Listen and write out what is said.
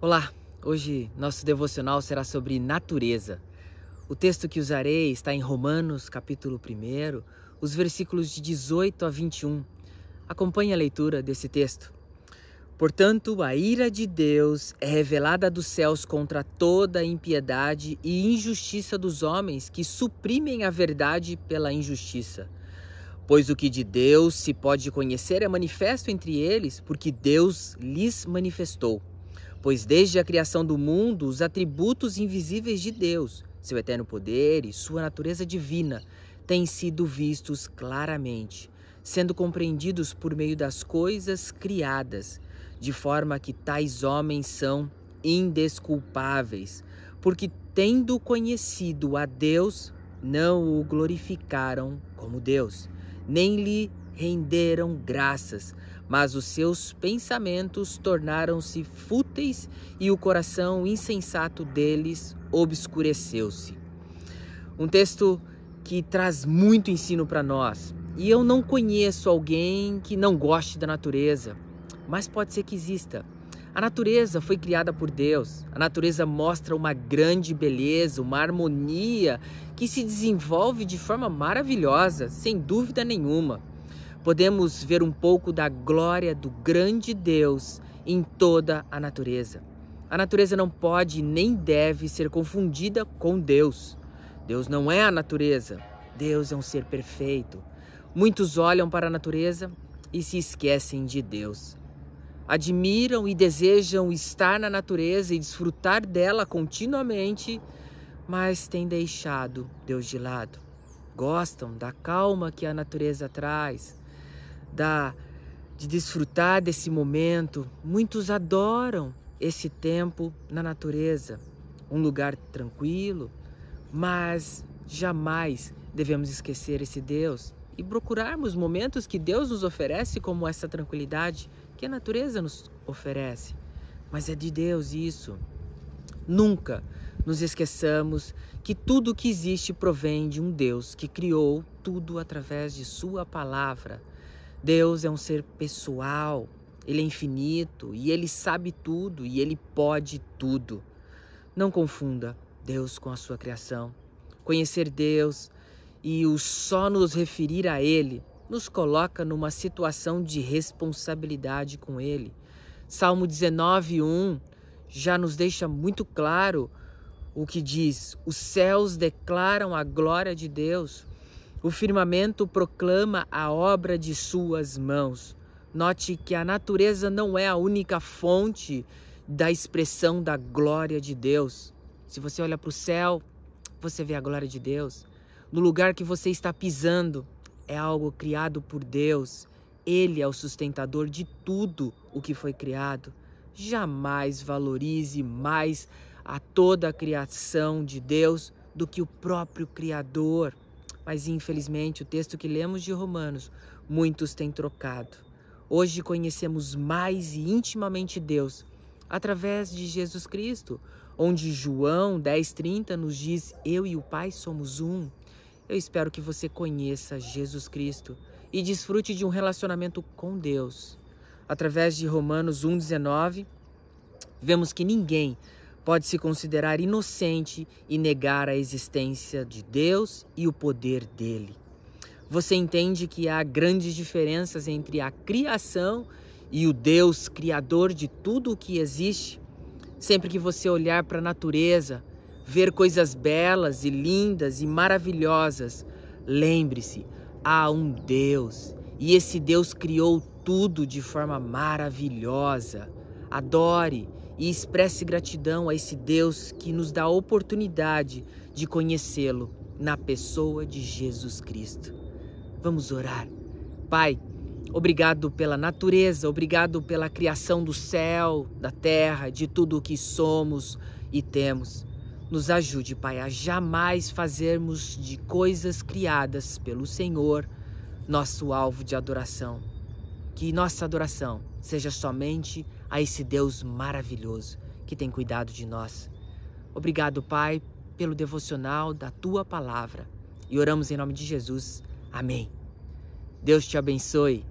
Olá, hoje nosso devocional será sobre natureza. O texto que usarei está em Romanos, capítulo 1, os versículos de 18 a 21. Acompanhe a leitura desse texto. Portanto, a ira de Deus é revelada dos céus contra toda a impiedade e injustiça dos homens que suprimem a verdade pela injustiça. Pois o que de Deus se pode conhecer é manifesto entre eles, porque Deus lhes manifestou. Pois desde a criação do mundo, os atributos invisíveis de Deus, seu eterno poder e sua natureza divina, têm sido vistos claramente, sendo compreendidos por meio das coisas criadas, de forma que tais homens são indesculpáveis, porque tendo conhecido a Deus, não o glorificaram como Deus, nem lhe renderam graças, mas os seus pensamentos tornaram-se fúteis e o coração insensato deles obscureceu-se. Um texto que traz muito ensino para nós. E eu não conheço alguém que não goste da natureza, mas pode ser que exista. A natureza foi criada por Deus. A natureza mostra uma grande beleza, uma harmonia que se desenvolve de forma maravilhosa, sem dúvida nenhuma podemos ver um pouco da glória do grande Deus em toda a natureza. A natureza não pode nem deve ser confundida com Deus. Deus não é a natureza, Deus é um ser perfeito. Muitos olham para a natureza e se esquecem de Deus. Admiram e desejam estar na natureza e desfrutar dela continuamente, mas têm deixado Deus de lado. Gostam da calma que a natureza traz, da de desfrutar desse momento. Muitos adoram esse tempo na natureza, um lugar tranquilo, mas jamais devemos esquecer esse Deus e procurarmos momentos que Deus nos oferece, como essa tranquilidade que a natureza nos oferece. Mas é de Deus isso. Nunca nos esqueçamos que tudo que existe provém de um Deus que criou tudo através de Sua palavra. Deus é um ser pessoal, ele é infinito e ele sabe tudo e ele pode tudo. Não confunda Deus com a sua criação. Conhecer Deus e o só nos referir a Ele nos coloca numa situação de responsabilidade com Ele. Salmo 19:1 já nos deixa muito claro o que diz: Os céus declaram a glória de Deus, o firmamento proclama a obra de suas mãos. Note que a natureza não é a única fonte da expressão da glória de Deus. Se você olha para o céu, você vê a glória de Deus. No lugar que você está pisando, é algo criado por Deus. Ele é o sustentador de tudo o que foi criado. Jamais valorize mais a toda a criação de Deus do que o próprio Criador. Mas infelizmente, o texto que lemos de Romanos, muitos têm trocado. Hoje conhecemos mais e intimamente Deus através de Jesus Cristo, onde João 10:30 nos diz: "Eu e o Pai somos um". Eu espero que você conheça Jesus Cristo e desfrute de um relacionamento com Deus. Através de Romanos 1:19, vemos que ninguém pode se considerar inocente e negar a existência de Deus e o poder dele. Você entende que há grandes diferenças entre a criação e o Deus criador de tudo o que existe? Sempre que você olhar para a natureza, ver coisas belas e lindas e maravilhosas, lembre-se: há um Deus e esse Deus criou tudo de forma maravilhosa. Adore e expresse gratidão a esse Deus que nos dá a oportunidade de conhecê-lo na pessoa de Jesus Cristo. Vamos orar. Pai, obrigado pela natureza, obrigado pela criação do céu, da terra, de tudo o que somos e temos. Nos ajude, Pai, a jamais fazermos de coisas criadas pelo Senhor nosso alvo de adoração. Que nossa adoração seja somente a esse Deus maravilhoso que tem cuidado de nós. Obrigado, Pai, pelo devocional da tua palavra. E oramos em nome de Jesus. Amém. Deus te abençoe.